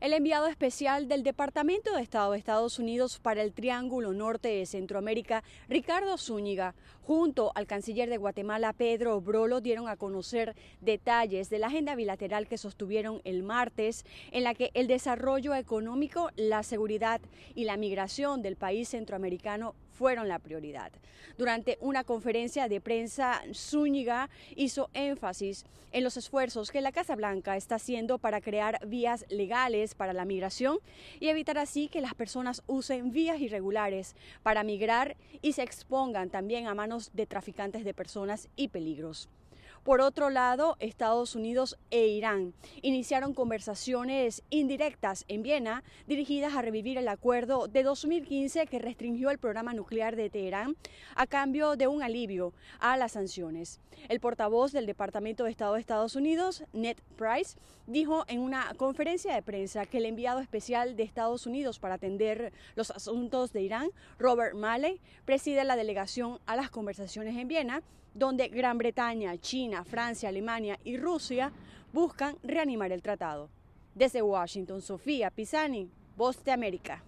El enviado especial del Departamento de Estado de Estados Unidos para el Triángulo Norte de Centroamérica, Ricardo Zúñiga, junto al canciller de Guatemala, Pedro Brolo, dieron a conocer detalles de la agenda bilateral que sostuvieron el martes, en la que el desarrollo económico, la seguridad y la migración del país centroamericano fueron la prioridad. Durante una conferencia de prensa, Zúñiga hizo énfasis en los esfuerzos que la Casa Blanca está haciendo para crear vías legales para la migración y evitar así que las personas usen vías irregulares para migrar y se expongan también a manos de traficantes de personas y peligros. Por otro lado, Estados Unidos e Irán iniciaron conversaciones indirectas en Viena dirigidas a revivir el acuerdo de 2015 que restringió el programa nuclear de Teherán a cambio de un alivio a las sanciones. El portavoz del Departamento de Estado de Estados Unidos, Ned Price, dijo en una conferencia de prensa que el enviado especial de Estados Unidos para atender los asuntos de Irán, Robert Malley, preside la delegación a las conversaciones en Viena donde Gran Bretaña, China, Francia, Alemania y Rusia buscan reanimar el tratado. Desde Washington, Sofía Pisani, Voz de América.